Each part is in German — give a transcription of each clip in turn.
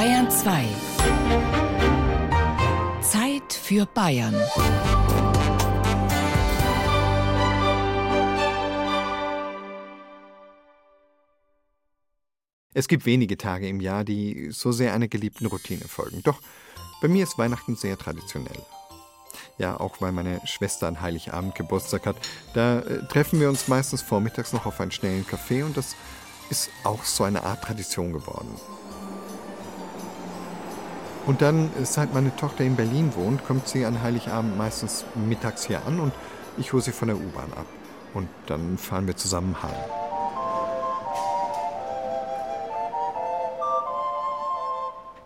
Bayern 2. Zeit für Bayern. Es gibt wenige Tage im Jahr, die so sehr einer geliebten Routine folgen. Doch bei mir ist Weihnachten sehr traditionell. Ja, auch weil meine Schwester an Heiligabend Geburtstag hat. Da äh, treffen wir uns meistens vormittags noch auf einen schnellen Kaffee und das ist auch so eine Art Tradition geworden. Und dann, äh, seit meine Tochter in Berlin wohnt, kommt sie an Heiligabend meistens mittags hier an und ich hole sie von der U-Bahn ab. Und dann fahren wir zusammen heim.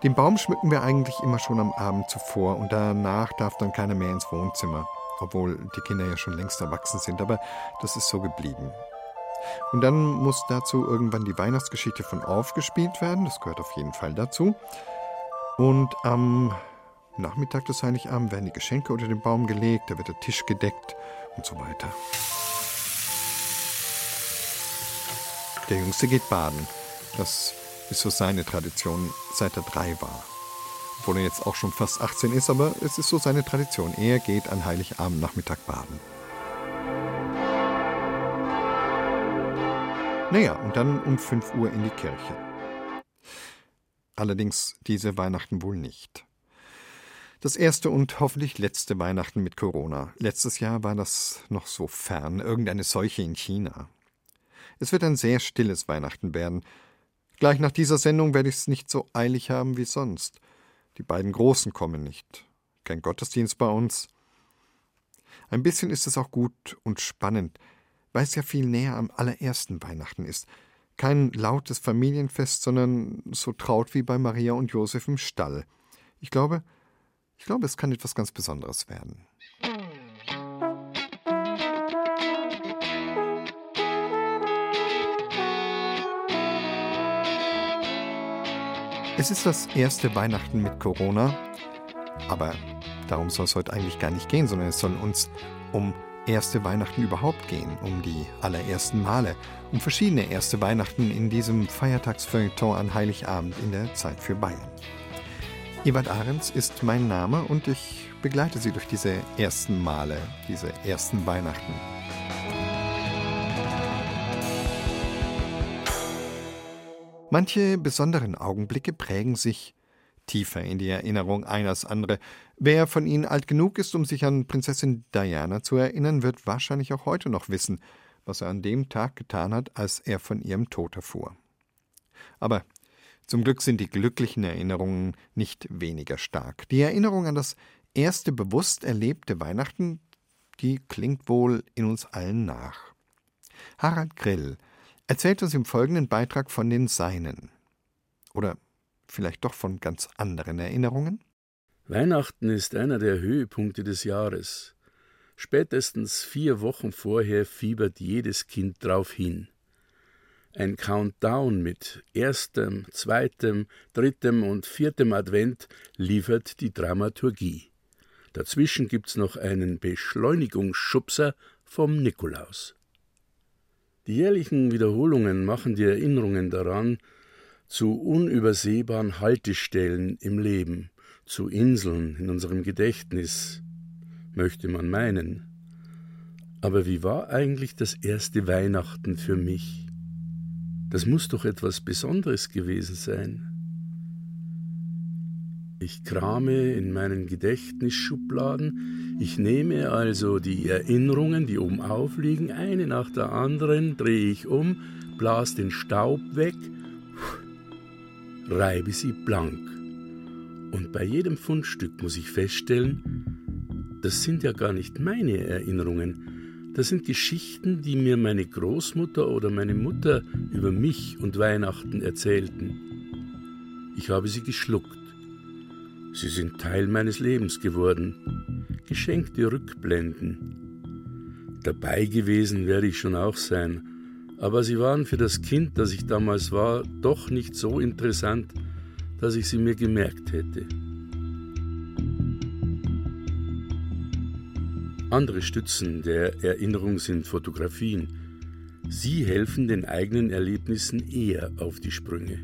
Den Baum schmücken wir eigentlich immer schon am Abend zuvor und danach darf dann keiner mehr ins Wohnzimmer, obwohl die Kinder ja schon längst erwachsen sind, aber das ist so geblieben. Und dann muss dazu irgendwann die Weihnachtsgeschichte von aufgespielt werden, das gehört auf jeden Fall dazu. Und am Nachmittag des Heiligabend werden die Geschenke unter den Baum gelegt, da wird der Tisch gedeckt und so weiter. Der Jüngste geht baden. Das ist so seine Tradition, seit er drei war. Obwohl er jetzt auch schon fast 18 ist, aber es ist so seine Tradition. Er geht an Heiligabend Nachmittag baden. Naja, und dann um 5 Uhr in die Kirche. Allerdings diese Weihnachten wohl nicht. Das erste und hoffentlich letzte Weihnachten mit Corona. Letztes Jahr war das noch so fern, irgendeine Seuche in China. Es wird ein sehr stilles Weihnachten werden, Gleich nach dieser Sendung werde ich es nicht so eilig haben wie sonst. Die beiden Großen kommen nicht. Kein Gottesdienst bei uns. Ein bisschen ist es auch gut und spannend, weil es ja viel näher am allerersten Weihnachten ist. Kein lautes Familienfest, sondern so traut wie bei Maria und Josef im Stall. Ich glaube, ich glaube, es kann etwas ganz Besonderes werden. Es ist das erste Weihnachten mit Corona, aber darum soll es heute eigentlich gar nicht gehen, sondern es soll uns um erste Weihnachten überhaupt gehen, um die allerersten Male, um verschiedene erste Weihnachten in diesem Feiertagsfeuilleton an Heiligabend in der Zeit für Bayern. Ewald Ahrens ist mein Name und ich begleite Sie durch diese ersten Male, diese ersten Weihnachten. Manche besonderen Augenblicke prägen sich tiefer in die Erinnerung ein als andere. Wer von Ihnen alt genug ist, um sich an Prinzessin Diana zu erinnern, wird wahrscheinlich auch heute noch wissen, was er an dem Tag getan hat, als er von ihrem Tod erfuhr. Aber zum Glück sind die glücklichen Erinnerungen nicht weniger stark. Die Erinnerung an das erste bewusst erlebte Weihnachten, die klingt wohl in uns allen nach. Harald Grill erzählt uns im folgenden Beitrag von den Seinen. Oder vielleicht doch von ganz anderen Erinnerungen? Weihnachten ist einer der Höhepunkte des Jahres. Spätestens vier Wochen vorher fiebert jedes Kind drauf hin. Ein Countdown mit erstem, zweitem, drittem und viertem Advent liefert die Dramaturgie. Dazwischen gibt's noch einen Beschleunigungsschubser vom Nikolaus. Die jährlichen Wiederholungen machen die Erinnerungen daran zu unübersehbaren Haltestellen im Leben, zu Inseln in unserem Gedächtnis, möchte man meinen. Aber wie war eigentlich das erste Weihnachten für mich? Das muss doch etwas Besonderes gewesen sein. Ich krame in meinen Gedächtnisschubladen, ich nehme also die Erinnerungen, die oben aufliegen, eine nach der anderen, drehe ich um, blas den Staub weg, reibe sie blank. Und bei jedem Fundstück muss ich feststellen, das sind ja gar nicht meine Erinnerungen, das sind Geschichten, die mir meine Großmutter oder meine Mutter über mich und Weihnachten erzählten. Ich habe sie geschluckt Sie sind Teil meines Lebens geworden. Geschenkte Rückblenden. Dabei gewesen werde ich schon auch sein, aber sie waren für das Kind, das ich damals war, doch nicht so interessant, dass ich sie mir gemerkt hätte. Andere Stützen der Erinnerung sind Fotografien. Sie helfen den eigenen Erlebnissen eher auf die Sprünge.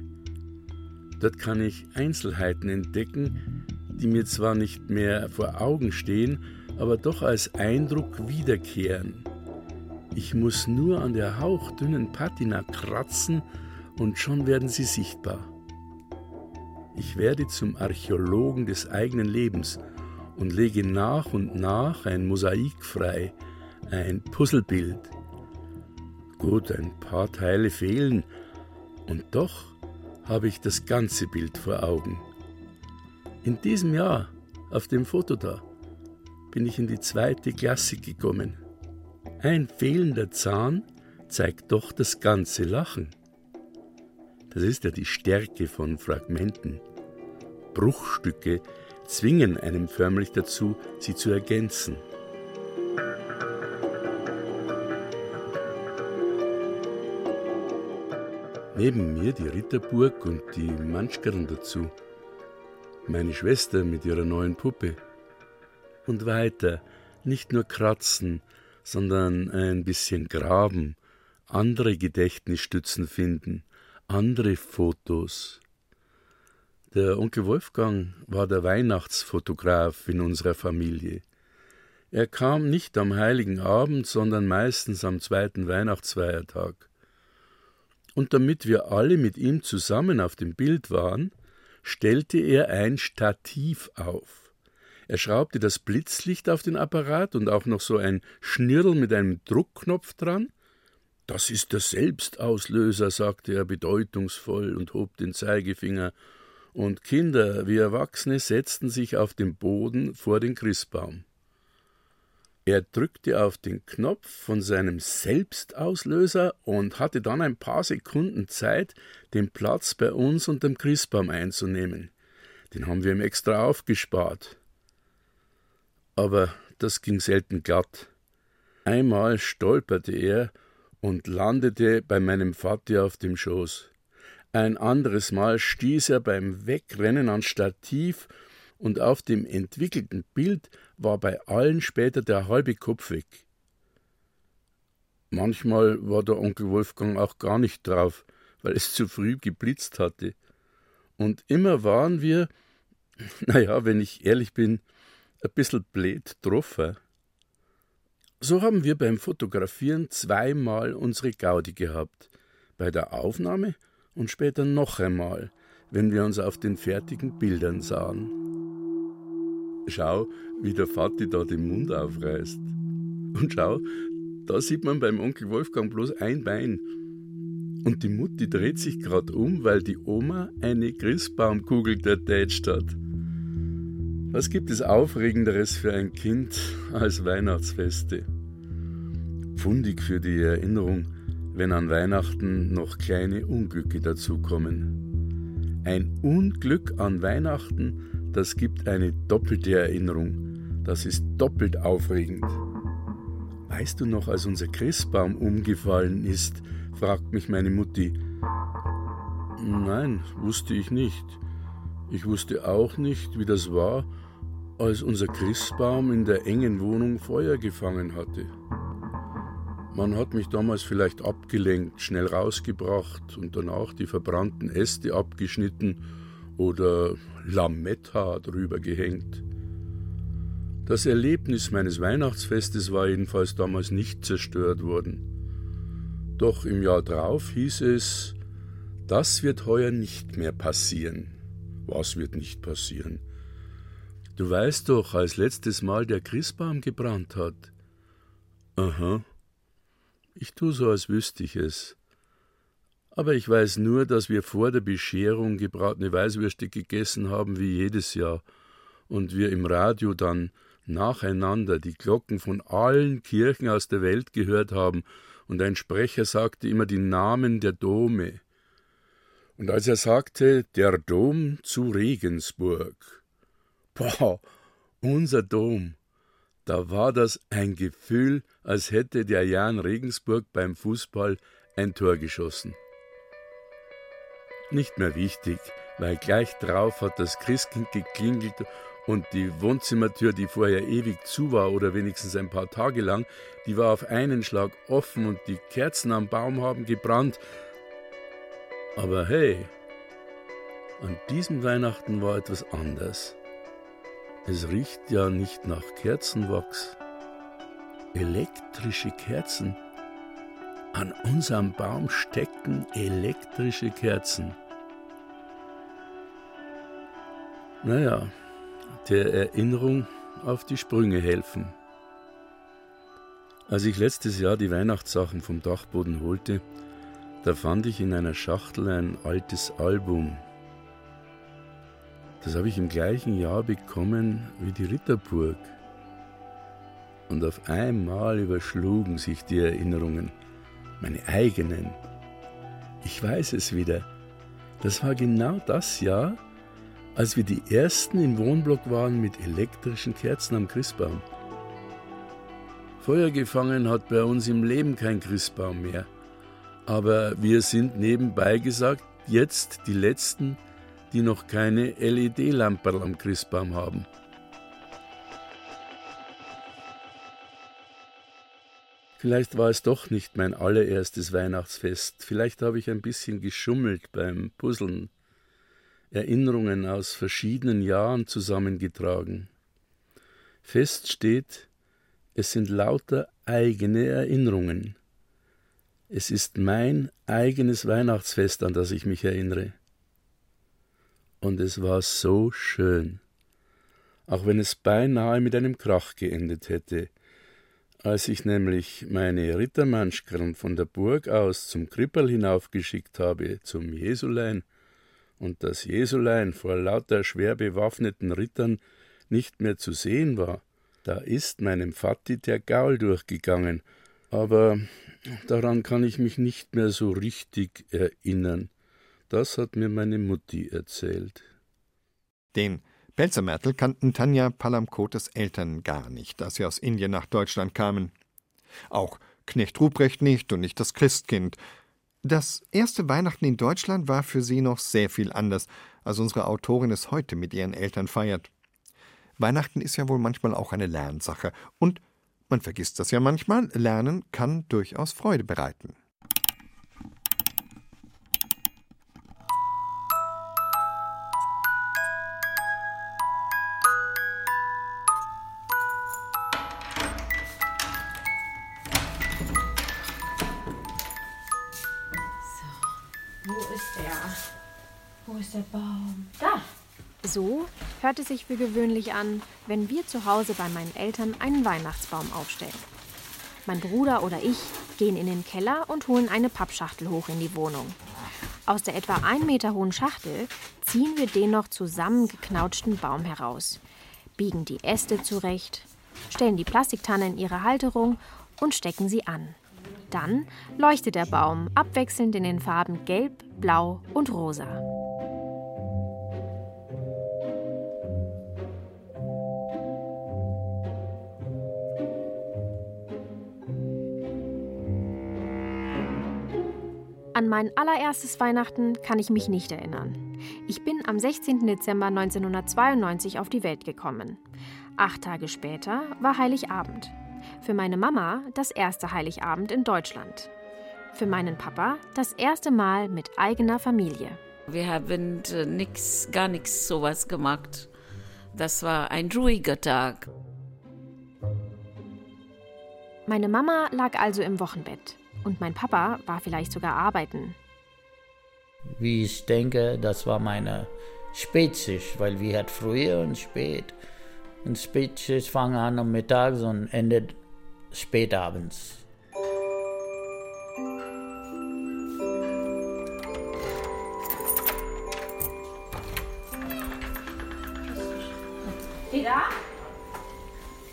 Dort kann ich Einzelheiten entdecken, die mir zwar nicht mehr vor Augen stehen, aber doch als Eindruck wiederkehren. Ich muss nur an der hauchdünnen Patina kratzen und schon werden sie sichtbar. Ich werde zum Archäologen des eigenen Lebens und lege nach und nach ein Mosaik frei, ein Puzzlebild. Gut, ein paar Teile fehlen, und doch habe ich das ganze Bild vor Augen. In diesem Jahr, auf dem Foto da, bin ich in die zweite Klasse gekommen. Ein fehlender Zahn zeigt doch das ganze Lachen. Das ist ja die Stärke von Fragmenten. Bruchstücke zwingen einem förmlich dazu, sie zu ergänzen. Neben mir die Ritterburg und die Manschkern dazu. Meine Schwester mit ihrer neuen Puppe. Und weiter, nicht nur kratzen, sondern ein bisschen graben, andere Gedächtnisstützen finden, andere Fotos. Der Onkel Wolfgang war der Weihnachtsfotograf in unserer Familie. Er kam nicht am heiligen Abend, sondern meistens am zweiten Weihnachtsfeiertag. Und damit wir alle mit ihm zusammen auf dem Bild waren, stellte er ein Stativ auf. Er schraubte das Blitzlicht auf den Apparat und auch noch so ein Schnirrl mit einem Druckknopf dran. Das ist der Selbstauslöser, sagte er bedeutungsvoll und hob den Zeigefinger und Kinder wie Erwachsene setzten sich auf den Boden vor den Christbaum. Er drückte auf den Knopf von seinem Selbstauslöser und hatte dann ein paar Sekunden Zeit, den Platz bei uns unter dem Christbaum einzunehmen. Den haben wir ihm extra aufgespart. Aber das ging selten glatt. Einmal stolperte er und landete bei meinem Vati auf dem Schoß. Ein anderes Mal stieß er beim Wegrennen an Stativ und auf dem entwickelten Bild war bei allen später der halbe Kopf weg. Manchmal war der Onkel Wolfgang auch gar nicht drauf, weil es zu früh geblitzt hatte. Und immer waren wir, naja, wenn ich ehrlich bin, ein bisschen blöd drauf. So haben wir beim Fotografieren zweimal unsere Gaudi gehabt. Bei der Aufnahme und später noch einmal, wenn wir uns auf den fertigen Bildern sahen. Schau, wie der Vati da den Mund aufreißt. Und schau, da sieht man beim Onkel Wolfgang bloß ein Bein. Und die Mutti dreht sich gerade um, weil die Oma eine Christbaumkugel tätscht hat. Was gibt es Aufregenderes für ein Kind als Weihnachtsfeste? Pfundig für die Erinnerung, wenn an Weihnachten noch kleine Unglücke dazukommen. Ein Unglück an Weihnachten, das gibt eine doppelte Erinnerung. Das ist doppelt aufregend. Weißt du noch, als unser Christbaum umgefallen ist? fragt mich meine Mutti. Nein, wusste ich nicht. Ich wusste auch nicht, wie das war, als unser Christbaum in der engen Wohnung Feuer gefangen hatte. Man hat mich damals vielleicht abgelenkt, schnell rausgebracht und danach die verbrannten Äste abgeschnitten oder Lametta drüber gehängt. Das Erlebnis meines Weihnachtsfestes war jedenfalls damals nicht zerstört worden. Doch im Jahr drauf hieß es, das wird heuer nicht mehr passieren. Was wird nicht passieren? Du weißt doch, als letztes Mal der Christbaum gebrannt hat. Aha, ich tue so, als wüsste ich es. Aber ich weiß nur, dass wir vor der Bescherung gebratene Weißwürste gegessen haben wie jedes Jahr und wir im Radio dann nacheinander die Glocken von allen Kirchen aus der Welt gehört haben und ein Sprecher sagte immer die Namen der Dome. Und als er sagte, der Dom zu Regensburg, boah, unser Dom, da war das ein Gefühl, als hätte der Jan Regensburg beim Fußball ein Tor geschossen. Nicht mehr wichtig, weil gleich drauf hat das Christkind geklingelt und die Wohnzimmertür, die vorher ewig zu war oder wenigstens ein paar Tage lang, die war auf einen Schlag offen und die Kerzen am Baum haben gebrannt. Aber hey, An diesem Weihnachten war etwas anders. Es riecht ja nicht nach Kerzenwachs. Elektrische Kerzen. An unserem Baum stecken elektrische Kerzen. Naja, der Erinnerung auf die Sprünge helfen. Als ich letztes Jahr die Weihnachtssachen vom Dachboden holte, da fand ich in einer Schachtel ein altes Album das habe ich im gleichen Jahr bekommen wie die Ritterburg. Und auf einmal überschlugen sich die Erinnerungen, meine eigenen. Ich weiß es wieder. Das war genau das Jahr, als wir die ersten im Wohnblock waren mit elektrischen Kerzen am Christbaum. Feuer gefangen hat bei uns im Leben kein Christbaum mehr. Aber wir sind nebenbei gesagt jetzt die letzten, die noch keine LED-Lamperl am Christbaum haben. Vielleicht war es doch nicht mein allererstes Weihnachtsfest. Vielleicht habe ich ein bisschen geschummelt beim Puzzeln. Erinnerungen aus verschiedenen Jahren zusammengetragen. Fest steht, es sind lauter eigene Erinnerungen. Es ist mein eigenes Weihnachtsfest, an das ich mich erinnere. Und es war so schön, auch wenn es beinahe mit einem Krach geendet hätte. Als ich nämlich meine Rittermanschkern von der Burg aus zum Krippel hinaufgeschickt habe, zum Jesulein, und das Jesulein vor lauter schwer bewaffneten Rittern nicht mehr zu sehen war, da ist meinem Vati der Gaul durchgegangen, aber daran kann ich mich nicht mehr so richtig erinnern. Das hat mir meine Mutti erzählt. Den Pelzermärtel kannten Tanja Palamkotes Eltern gar nicht, als sie aus Indien nach Deutschland kamen. Auch Knecht Ruprecht nicht und nicht das Christkind. Das erste Weihnachten in Deutschland war für sie noch sehr viel anders, als unsere Autorin es heute mit ihren Eltern feiert. Weihnachten ist ja wohl manchmal auch eine Lernsache, und man vergisst das ja manchmal, Lernen kann durchaus Freude bereiten. Hört es sich für gewöhnlich an, wenn wir zu Hause bei meinen Eltern einen Weihnachtsbaum aufstellen. Mein Bruder oder ich gehen in den Keller und holen eine Pappschachtel hoch in die Wohnung. Aus der etwa ein Meter hohen Schachtel ziehen wir den noch zusammengeknautschten Baum heraus, biegen die Äste zurecht, stellen die Plastiktanne in ihre Halterung und stecken sie an. Dann leuchtet der Baum abwechselnd in den Farben Gelb, Blau und Rosa. An mein allererstes Weihnachten kann ich mich nicht erinnern. Ich bin am 16. Dezember 1992 auf die Welt gekommen. Acht Tage später war Heiligabend. Für meine Mama das erste Heiligabend in Deutschland. Für meinen Papa das erste Mal mit eigener Familie. Wir haben äh, nix, gar nichts sowas gemacht. Das war ein ruhiger Tag. Meine Mama lag also im Wochenbett. Und mein Papa war vielleicht sogar arbeiten. Wie ich denke, das war meine Spätschicht, weil wir hat früher und spät. Und Spätschicht fangen an am Mittag und endet spät abends. Peter,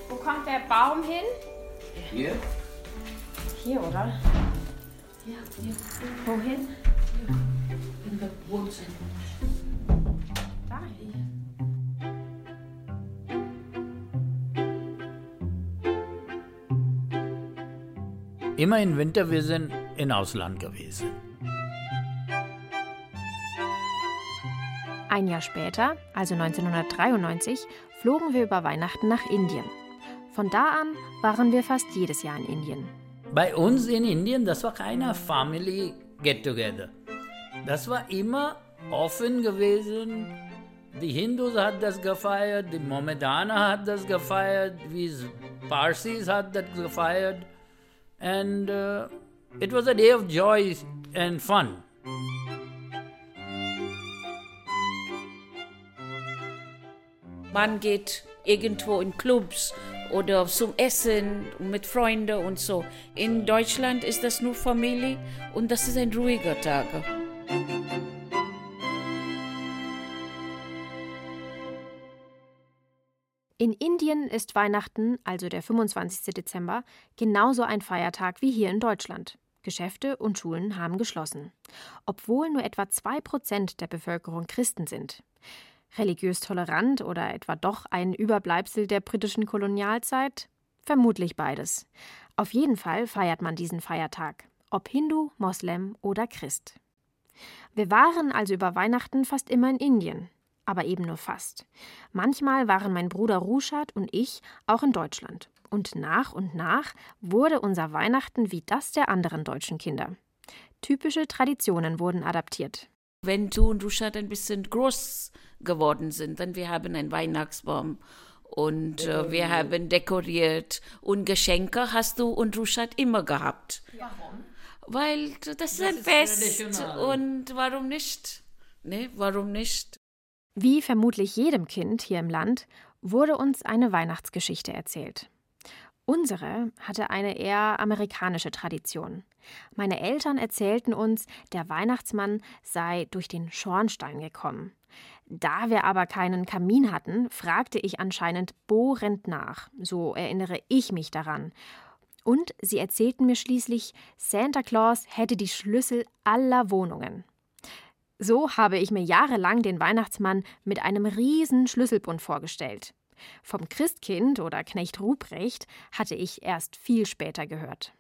wo kommt der Baum hin? Hier? Hier, oder? Ja, hier. Wohin? Hier. In der Wohnzimmer. Da. Immer im Winter, wir sind in Ausland gewesen. Ein Jahr später, also 1993, flogen wir über Weihnachten nach Indien. Von da an waren wir fast jedes Jahr in Indien. Bei uns in Indien, das war keine Family Get-Together. Das war immer offen gewesen. Die Hindus hat das gefeiert, die Mohammedaner hat das gefeiert, wie Parsis hat das gefeiert. And uh, it was a day of joy and fun. Man geht irgendwo in Clubs oder zum Essen mit Freunden und so. In Deutschland ist das nur Familie und das ist ein ruhiger Tag. In Indien ist Weihnachten, also der 25. Dezember, genauso ein Feiertag wie hier in Deutschland. Geschäfte und Schulen haben geschlossen, obwohl nur etwa zwei Prozent der Bevölkerung Christen sind. Religiös tolerant oder etwa doch ein Überbleibsel der britischen Kolonialzeit? Vermutlich beides. Auf jeden Fall feiert man diesen Feiertag, ob Hindu, Moslem oder Christ. Wir waren also über Weihnachten fast immer in Indien, aber eben nur fast. Manchmal waren mein Bruder Ruschat und ich auch in Deutschland. Und nach und nach wurde unser Weihnachten wie das der anderen deutschen Kinder. Typische Traditionen wurden adaptiert. Wenn du und Ruschat ein bisschen groß geworden sind, dann wir haben einen Weihnachtsbaum und äh, wir haben dekoriert und Geschenke hast du und Ruschat immer gehabt. Warum? Weil das, das ist ein Fest und warum nicht? Ne, warum nicht? Wie vermutlich jedem Kind hier im Land wurde uns eine Weihnachtsgeschichte erzählt. Unsere hatte eine eher amerikanische Tradition. Meine Eltern erzählten uns, der Weihnachtsmann sei durch den Schornstein gekommen. Da wir aber keinen Kamin hatten, fragte ich anscheinend bohrend nach, so erinnere ich mich daran. Und sie erzählten mir schließlich, Santa Claus hätte die Schlüssel aller Wohnungen. So habe ich mir jahrelang den Weihnachtsmann mit einem riesen Schlüsselbund vorgestellt. Vom Christkind oder Knecht Ruprecht hatte ich erst viel später gehört.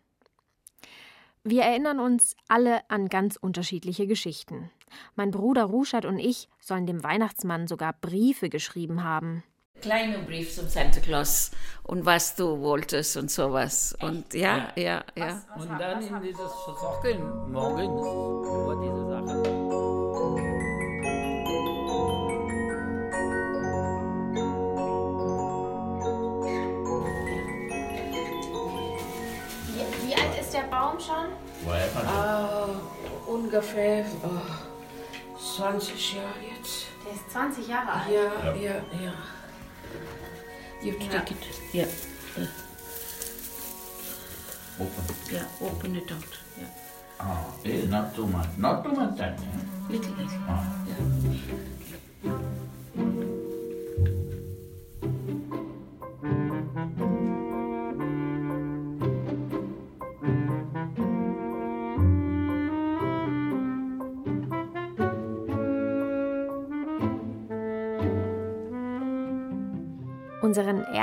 Wir erinnern uns alle an ganz unterschiedliche Geschichten. Mein Bruder Ruschat und ich sollen dem Weihnachtsmann sogar Briefe geschrieben haben. Kleine Brief zum Santa Claus und was du wolltest und sowas. Und ja, ja, ja. Und dann in dieses Socken morgens, Baum schon? Ah, ungefähr oh, 20 Jahre jetzt. Der ist 20 Jahre alt. Ja, ja, ja. You have to take it. Yeah. Open. Yeah, open it out. Yeah. Oh, it's not too much. Not too much time. yeah? Little, little. Ah. Yeah.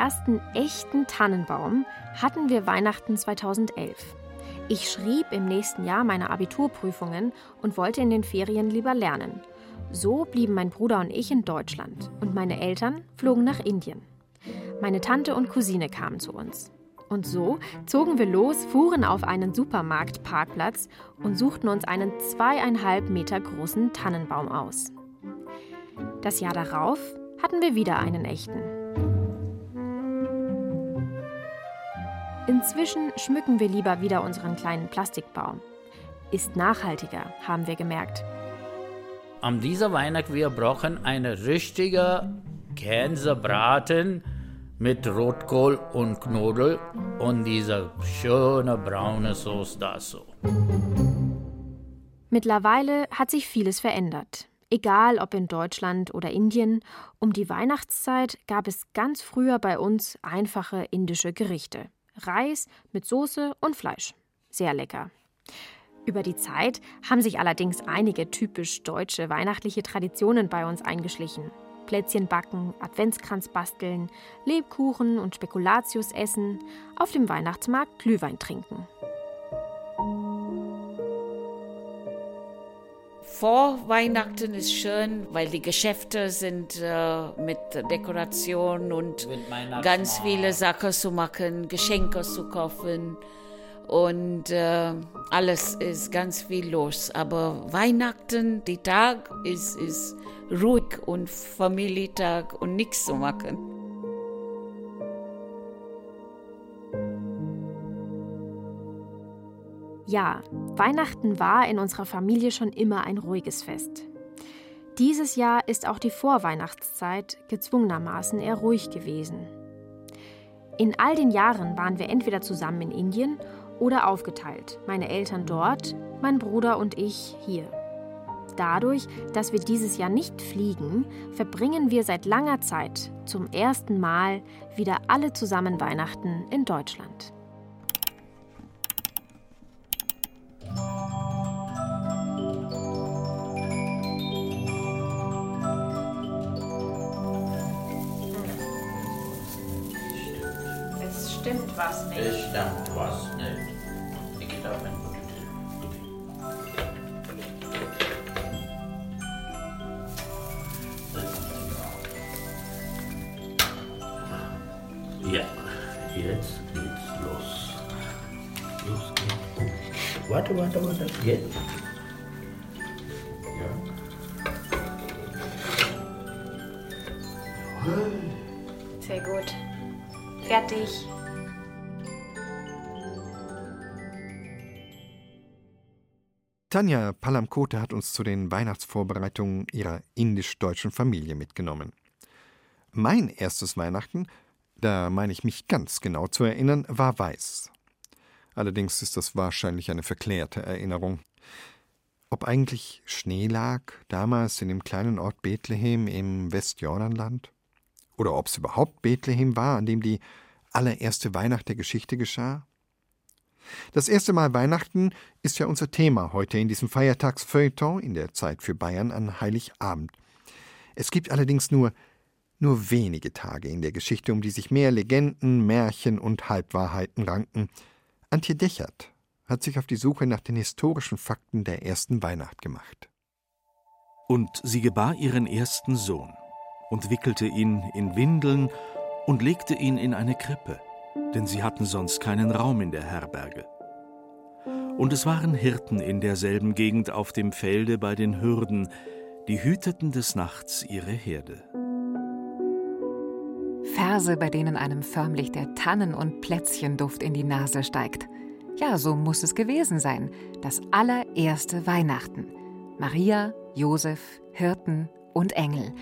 Ersten echten Tannenbaum hatten wir Weihnachten 2011. Ich schrieb im nächsten Jahr meine Abiturprüfungen und wollte in den Ferien lieber lernen. So blieben mein Bruder und ich in Deutschland und meine Eltern flogen nach Indien. Meine Tante und Cousine kamen zu uns. Und so zogen wir los, fuhren auf einen Supermarktparkplatz und suchten uns einen zweieinhalb Meter großen Tannenbaum aus. Das Jahr darauf hatten wir wieder einen echten. Inzwischen schmücken wir lieber wieder unseren kleinen Plastikbaum. Ist nachhaltiger, haben wir gemerkt. Am dieser Weihnacht wir brauchen eine richtige Gänsebraten mit Rotkohl und Knödel und diese schöne braune Sauce dazu. Mittlerweile hat sich vieles verändert. Egal ob in Deutschland oder Indien, um die Weihnachtszeit gab es ganz früher bei uns einfache indische Gerichte. Reis mit Soße und Fleisch. Sehr lecker. Über die Zeit haben sich allerdings einige typisch deutsche weihnachtliche Traditionen bei uns eingeschlichen. Plätzchen backen, Adventskranz basteln, Lebkuchen und Spekulatius essen, auf dem Weihnachtsmarkt Glühwein trinken. Vor Weihnachten ist schön, weil die Geschäfte sind äh, mit Dekoration und ganz viele Sachen zu machen, Geschenke zu kaufen. und äh, alles ist ganz viel los. Aber Weihnachten, die Tag ist, ist ruhig und Familientag und nichts zu machen. Ja, Weihnachten war in unserer Familie schon immer ein ruhiges Fest. Dieses Jahr ist auch die Vorweihnachtszeit gezwungenermaßen eher ruhig gewesen. In all den Jahren waren wir entweder zusammen in Indien oder aufgeteilt, meine Eltern dort, mein Bruder und ich hier. Dadurch, dass wir dieses Jahr nicht fliegen, verbringen wir seit langer Zeit zum ersten Mal wieder alle zusammen Weihnachten in Deutschland. Was nicht. Es stimmt was nicht. Ich gehe da mein Ja, jetzt geht's los. Los geht's. Warte, warte, warte. Jetzt. Ja. Sehr gut. Fertig. Tanja Palamkote hat uns zu den Weihnachtsvorbereitungen ihrer indisch-deutschen Familie mitgenommen. Mein erstes Weihnachten, da meine ich mich ganz genau zu erinnern, war weiß. Allerdings ist das wahrscheinlich eine verklärte Erinnerung. Ob eigentlich Schnee lag, damals in dem kleinen Ort Bethlehem im Westjordanland? Oder ob es überhaupt Bethlehem war, an dem die allererste Weihnacht der Geschichte geschah? Das erste Mal Weihnachten ist ja unser Thema heute in diesem Feiertagsfeuilleton in der Zeit für Bayern an Heiligabend. Es gibt allerdings nur nur wenige Tage in der Geschichte, um die sich mehr Legenden, Märchen und Halbwahrheiten ranken. Antje Dechert hat sich auf die Suche nach den historischen Fakten der ersten Weihnacht gemacht. Und sie gebar ihren ersten Sohn und wickelte ihn in Windeln und legte ihn in eine Krippe denn sie hatten sonst keinen Raum in der Herberge. Und es waren Hirten in derselben Gegend auf dem Felde bei den Hürden, die hüteten des Nachts ihre Herde. Verse, bei denen einem förmlich der Tannen- und Plätzchenduft in die Nase steigt. Ja, so muss es gewesen sein. Das allererste Weihnachten. Maria, Josef, Hirten und Engel.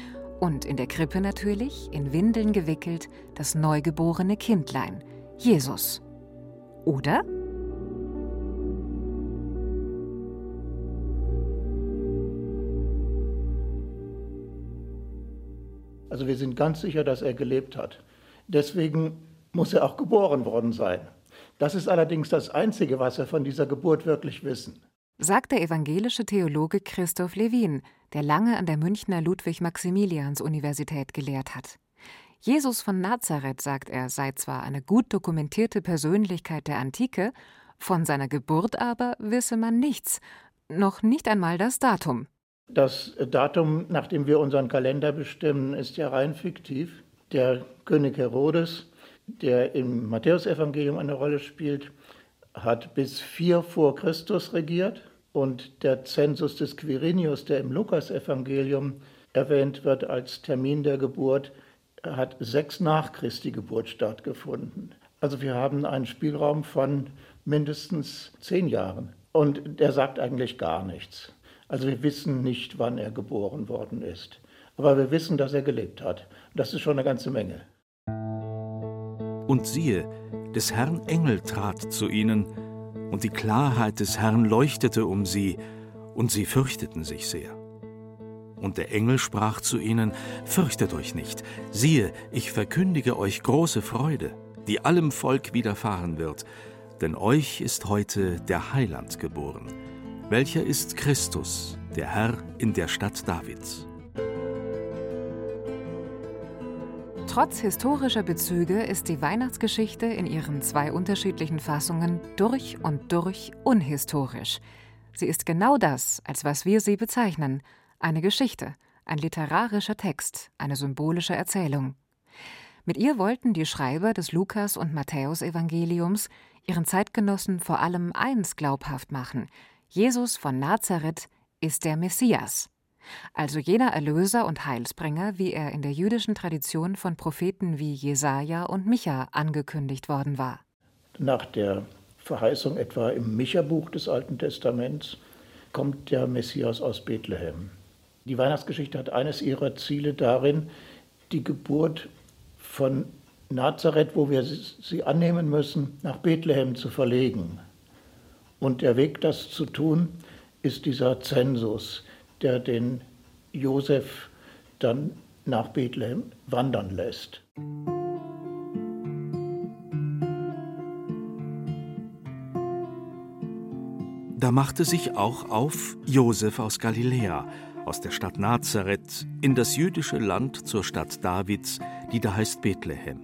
Und in der Krippe natürlich, in Windeln gewickelt, das neugeborene Kindlein, Jesus. Oder? Also wir sind ganz sicher, dass er gelebt hat. Deswegen muss er auch geboren worden sein. Das ist allerdings das Einzige, was wir von dieser Geburt wirklich wissen. Sagt der evangelische Theologe Christoph Lewin, der lange an der Münchner Ludwig-Maximilians-Universität gelehrt hat. Jesus von Nazareth, sagt er, sei zwar eine gut dokumentierte Persönlichkeit der Antike, von seiner Geburt aber wisse man nichts, noch nicht einmal das Datum. Das Datum, nach dem wir unseren Kalender bestimmen, ist ja rein fiktiv. Der König Herodes, der im Matthäusevangelium eine Rolle spielt, hat bis 4 vor Christus regiert und der Zensus des Quirinius, der im Lukasevangelium erwähnt wird als Termin der Geburt, hat sechs nach Christi Geburt stattgefunden. Also wir haben einen Spielraum von mindestens zehn Jahren. Und der sagt eigentlich gar nichts. Also wir wissen nicht, wann er geboren worden ist. Aber wir wissen, dass er gelebt hat. Das ist schon eine ganze Menge. Und siehe, des Herrn Engel trat zu ihnen, und die Klarheit des Herrn leuchtete um sie, und sie fürchteten sich sehr. Und der Engel sprach zu ihnen, Fürchtet euch nicht, siehe, ich verkündige euch große Freude, die allem Volk widerfahren wird, denn euch ist heute der Heiland geboren, welcher ist Christus, der Herr in der Stadt Davids. Trotz historischer Bezüge ist die Weihnachtsgeschichte in ihren zwei unterschiedlichen Fassungen durch und durch unhistorisch. Sie ist genau das, als was wir sie bezeichnen – eine Geschichte, ein literarischer Text, eine symbolische Erzählung. Mit ihr wollten die Schreiber des Lukas- und Matthäusevangeliums ihren Zeitgenossen vor allem eins glaubhaft machen: Jesus von Nazareth ist der Messias, also jener Erlöser und Heilsbringer, wie er in der jüdischen Tradition von Propheten wie Jesaja und Micha angekündigt worden war. Nach der Verheißung etwa im Micha-Buch des Alten Testaments kommt der Messias aus Bethlehem. Die Weihnachtsgeschichte hat eines ihrer Ziele darin, die Geburt von Nazareth, wo wir sie annehmen müssen, nach Bethlehem zu verlegen. Und der Weg, das zu tun, ist dieser Zensus, der den Josef dann nach Bethlehem wandern lässt. Da machte sich auch auf Josef aus Galiläa, aus der Stadt Nazareth, in das jüdische Land zur Stadt Davids, die da heißt Bethlehem.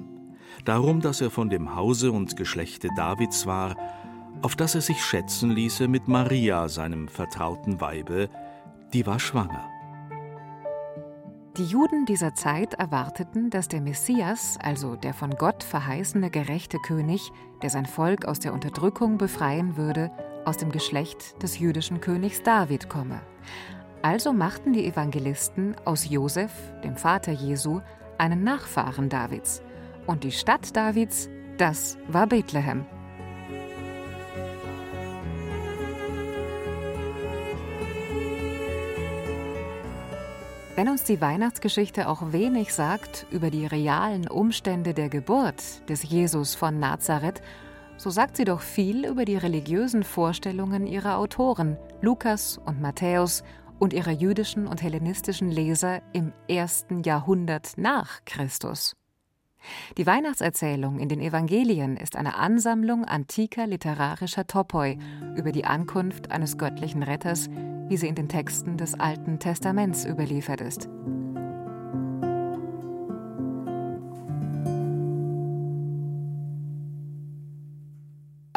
Darum, dass er von dem Hause und Geschlechte Davids war, auf das er sich schätzen ließe mit Maria, seinem vertrauten Weibe, die war schwanger. Die Juden dieser Zeit erwarteten, dass der Messias, also der von Gott verheißene gerechte König, der sein Volk aus der Unterdrückung befreien würde, aus dem Geschlecht des jüdischen Königs David komme. Also machten die Evangelisten aus Josef, dem Vater Jesu, einen Nachfahren Davids. Und die Stadt Davids, das war Bethlehem. Wenn uns die Weihnachtsgeschichte auch wenig sagt über die realen Umstände der Geburt des Jesus von Nazareth, so sagt sie doch viel über die religiösen Vorstellungen ihrer Autoren, Lukas und Matthäus, und ihrer jüdischen und hellenistischen Leser im ersten Jahrhundert nach Christus. Die Weihnachtserzählung in den Evangelien ist eine Ansammlung antiker literarischer Topoi über die Ankunft eines göttlichen Retters, wie sie in den Texten des Alten Testaments überliefert ist.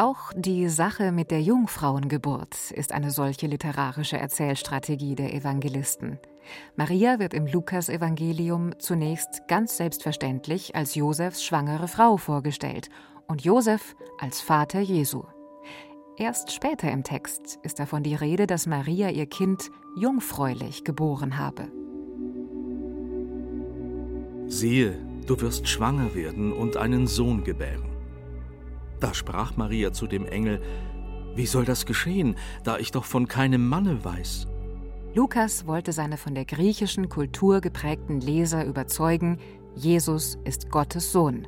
Auch die Sache mit der Jungfrauengeburt ist eine solche literarische Erzählstrategie der Evangelisten. Maria wird im Lukasevangelium zunächst ganz selbstverständlich als Josefs schwangere Frau vorgestellt und Josef als Vater Jesu. Erst später im Text ist davon die Rede, dass Maria ihr Kind jungfräulich geboren habe. Siehe, du wirst schwanger werden und einen Sohn gebären. Da sprach Maria zu dem Engel, Wie soll das geschehen, da ich doch von keinem Manne weiß? Lukas wollte seine von der griechischen Kultur geprägten Leser überzeugen, Jesus ist Gottes Sohn.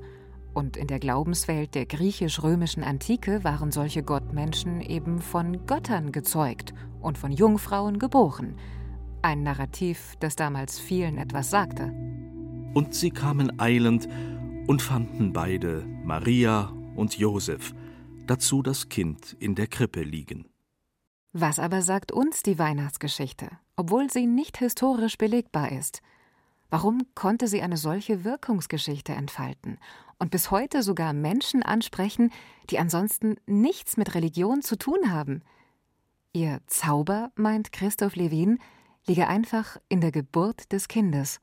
Und in der Glaubenswelt der griechisch-römischen Antike waren solche Gottmenschen eben von Göttern gezeugt und von Jungfrauen geboren. Ein Narrativ, das damals vielen etwas sagte. Und sie kamen eilend und fanden beide, Maria und Josef, dazu das Kind in der Krippe liegen. Was aber sagt uns die Weihnachtsgeschichte, obwohl sie nicht historisch belegbar ist? Warum konnte sie eine solche Wirkungsgeschichte entfalten und bis heute sogar Menschen ansprechen, die ansonsten nichts mit Religion zu tun haben? Ihr Zauber, meint Christoph Levin, liege einfach in der Geburt des Kindes.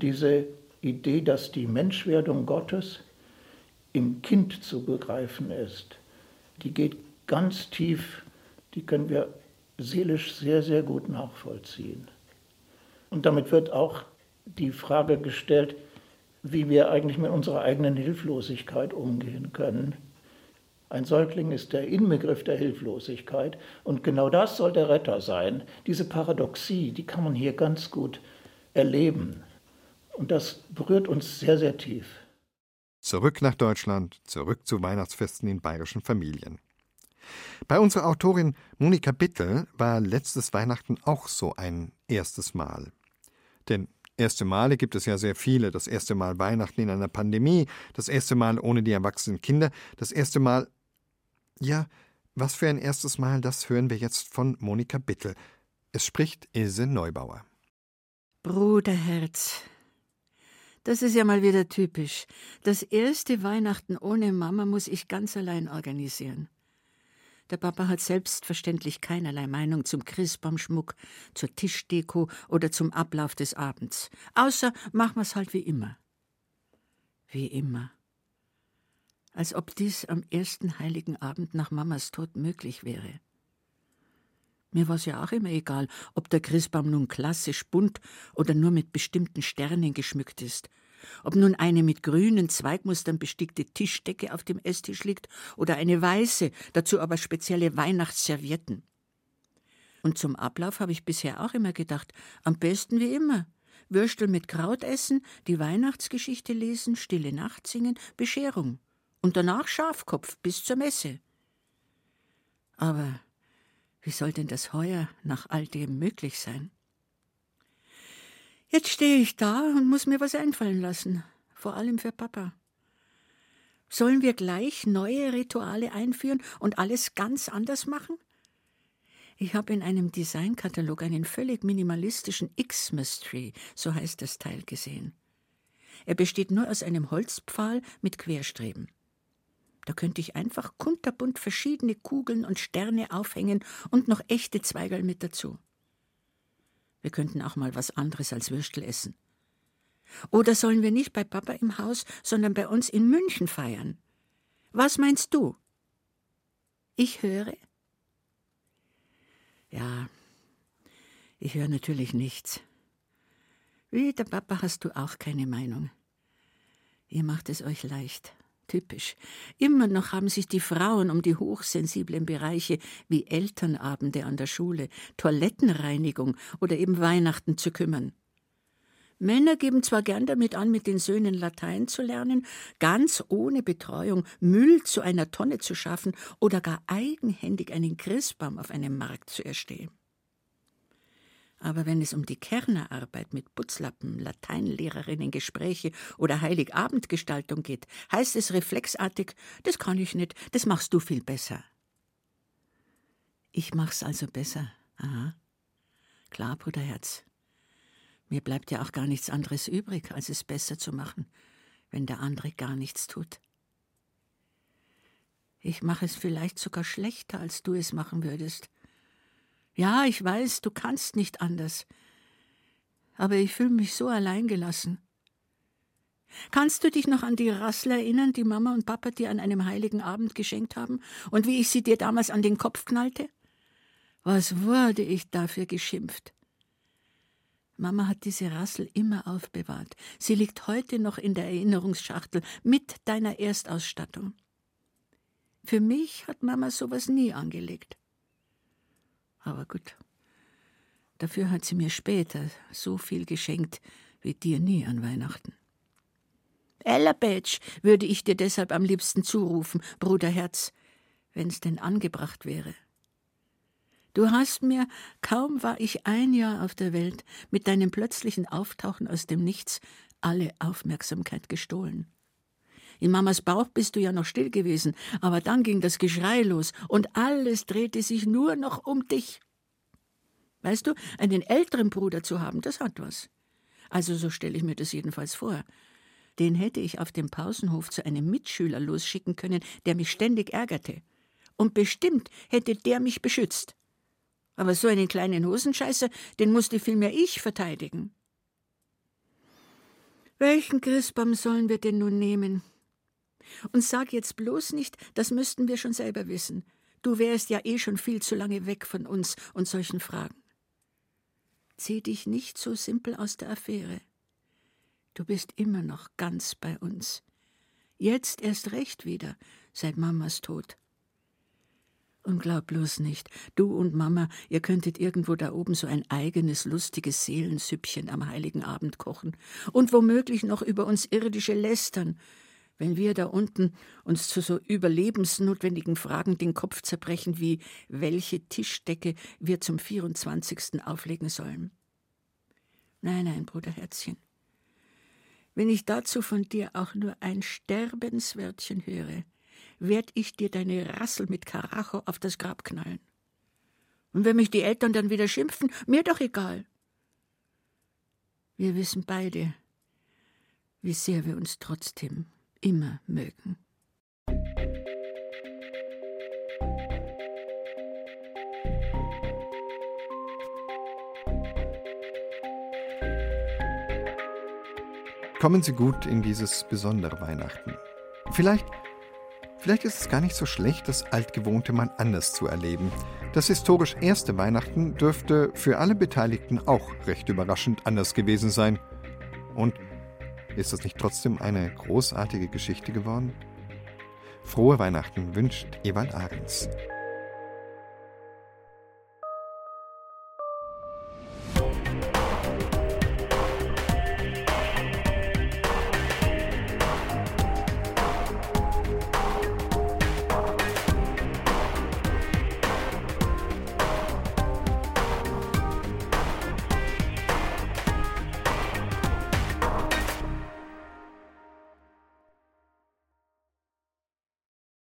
Diese Idee, dass die Menschwerdung Gottes im Kind zu begreifen ist, die geht ganz tief, die können wir seelisch sehr, sehr gut nachvollziehen. Und damit wird auch die Frage gestellt, wie wir eigentlich mit unserer eigenen Hilflosigkeit umgehen können. Ein Säugling ist der Inbegriff der Hilflosigkeit und genau das soll der Retter sein. Diese Paradoxie, die kann man hier ganz gut erleben. Und das berührt uns sehr, sehr tief. Zurück nach Deutschland, zurück zu Weihnachtsfesten in bayerischen Familien. Bei unserer Autorin Monika Bittel war letztes Weihnachten auch so ein erstes Mal. Denn erste Male gibt es ja sehr viele. Das erste Mal Weihnachten in einer Pandemie, das erste Mal ohne die erwachsenen Kinder, das erste Mal. Ja, was für ein erstes Mal, das hören wir jetzt von Monika Bittel. Es spricht Ilse Neubauer. Bruderherz, das ist ja mal wieder typisch. Das erste Weihnachten ohne Mama muss ich ganz allein organisieren. Der Papa hat selbstverständlich keinerlei Meinung zum Christbaumschmuck, zur Tischdeko oder zum Ablauf des Abends. Außer machen wir's halt wie immer. Wie immer. Als ob dies am ersten heiligen Abend nach Mamas Tod möglich wäre. Mir war es ja auch immer egal, ob der Christbaum nun klassisch bunt oder nur mit bestimmten Sternen geschmückt ist. Ob nun eine mit grünen Zweigmustern bestickte Tischdecke auf dem Esstisch liegt oder eine weiße, dazu aber spezielle Weihnachtsservietten. Und zum Ablauf habe ich bisher auch immer gedacht, am besten wie immer. Würstel mit Kraut essen, die Weihnachtsgeschichte lesen, stille Nacht singen, Bescherung. Und danach Schafkopf bis zur Messe. Aber wie soll denn das heuer nach all dem möglich sein? Jetzt stehe ich da und muss mir was einfallen lassen, vor allem für Papa. Sollen wir gleich neue Rituale einführen und alles ganz anders machen? Ich habe in einem Designkatalog einen völlig minimalistischen Xmas-Tree, so heißt das Teil, gesehen. Er besteht nur aus einem Holzpfahl mit Querstreben. Da könnte ich einfach kunterbunt verschiedene Kugeln und Sterne aufhängen und noch echte Zweigerl mit dazu. Wir könnten auch mal was anderes als Würstel essen. Oder sollen wir nicht bei Papa im Haus, sondern bei uns in München feiern? Was meinst du? Ich höre. Ja, ich höre natürlich nichts. Wie der Papa hast du auch keine Meinung. Ihr macht es euch leicht. Typisch. Immer noch haben sich die Frauen um die hochsensiblen Bereiche wie Elternabende an der Schule, Toilettenreinigung oder eben Weihnachten zu kümmern. Männer geben zwar gern damit an, mit den Söhnen Latein zu lernen, ganz ohne Betreuung Müll zu einer Tonne zu schaffen oder gar eigenhändig einen Christbaum auf einem Markt zu erstehen. Aber wenn es um die Kernerarbeit mit Putzlappen, Lateinlehrerinnen, Gespräche oder Heiligabendgestaltung geht, heißt es reflexartig, das kann ich nicht, das machst du viel besser. Ich mach's also besser. Aha. Klar, Bruderherz. Mir bleibt ja auch gar nichts anderes übrig, als es besser zu machen, wenn der andere gar nichts tut. Ich mache es vielleicht sogar schlechter, als du es machen würdest. Ja, ich weiß, du kannst nicht anders. Aber ich fühle mich so alleingelassen. Kannst du dich noch an die Rassel erinnern, die Mama und Papa dir an einem heiligen Abend geschenkt haben, und wie ich sie dir damals an den Kopf knallte? Was wurde ich dafür geschimpft? Mama hat diese Rassel immer aufbewahrt. Sie liegt heute noch in der Erinnerungsschachtel mit deiner Erstausstattung. Für mich hat Mama sowas nie angelegt. Aber gut. Dafür hat sie mir später so viel geschenkt wie dir nie an Weihnachten. Ella Batch würde ich dir deshalb am liebsten zurufen, Bruderherz, wenn's denn angebracht wäre. Du hast mir, kaum war ich ein Jahr auf der Welt, mit deinem plötzlichen Auftauchen aus dem Nichts alle Aufmerksamkeit gestohlen. In Mamas Bauch bist du ja noch still gewesen, aber dann ging das Geschrei los und alles drehte sich nur noch um dich. Weißt du, einen älteren Bruder zu haben, das hat was. Also so stelle ich mir das jedenfalls vor. Den hätte ich auf dem Pausenhof zu einem Mitschüler losschicken können, der mich ständig ärgerte. Und bestimmt hätte der mich beschützt. Aber so einen kleinen Hosenscheißer, den musste vielmehr ich verteidigen. Welchen Christbaum sollen wir denn nun nehmen? Und sag jetzt bloß nicht, das müssten wir schon selber wissen. Du wärst ja eh schon viel zu lange weg von uns und solchen Fragen. Zieh dich nicht so simpel aus der Affäre. Du bist immer noch ganz bei uns. Jetzt erst recht wieder, seit Mamas Tod. Und glaub bloß nicht, du und Mama, ihr könntet irgendwo da oben so ein eigenes lustiges Seelensüppchen am heiligen Abend kochen und womöglich noch über uns irdische lästern, wenn wir da unten uns zu so überlebensnotwendigen Fragen den Kopf zerbrechen wie welche Tischdecke wir zum 24. auflegen sollen. Nein, nein, Bruderherzchen. Wenn ich dazu von dir auch nur ein Sterbenswörtchen höre, werd ich dir deine Rassel mit Karacho auf das Grab knallen. Und wenn mich die Eltern dann wieder schimpfen, mir doch egal. Wir wissen beide, wie sehr wir uns trotzdem immer mögen. Kommen Sie gut in dieses besondere Weihnachten. Vielleicht, vielleicht ist es gar nicht so schlecht, das Altgewohnte mal anders zu erleben. Das historisch erste Weihnachten dürfte für alle Beteiligten auch recht überraschend anders gewesen sein. Und ist das nicht trotzdem eine großartige Geschichte geworden? Frohe Weihnachten wünscht Ewald Ahrens.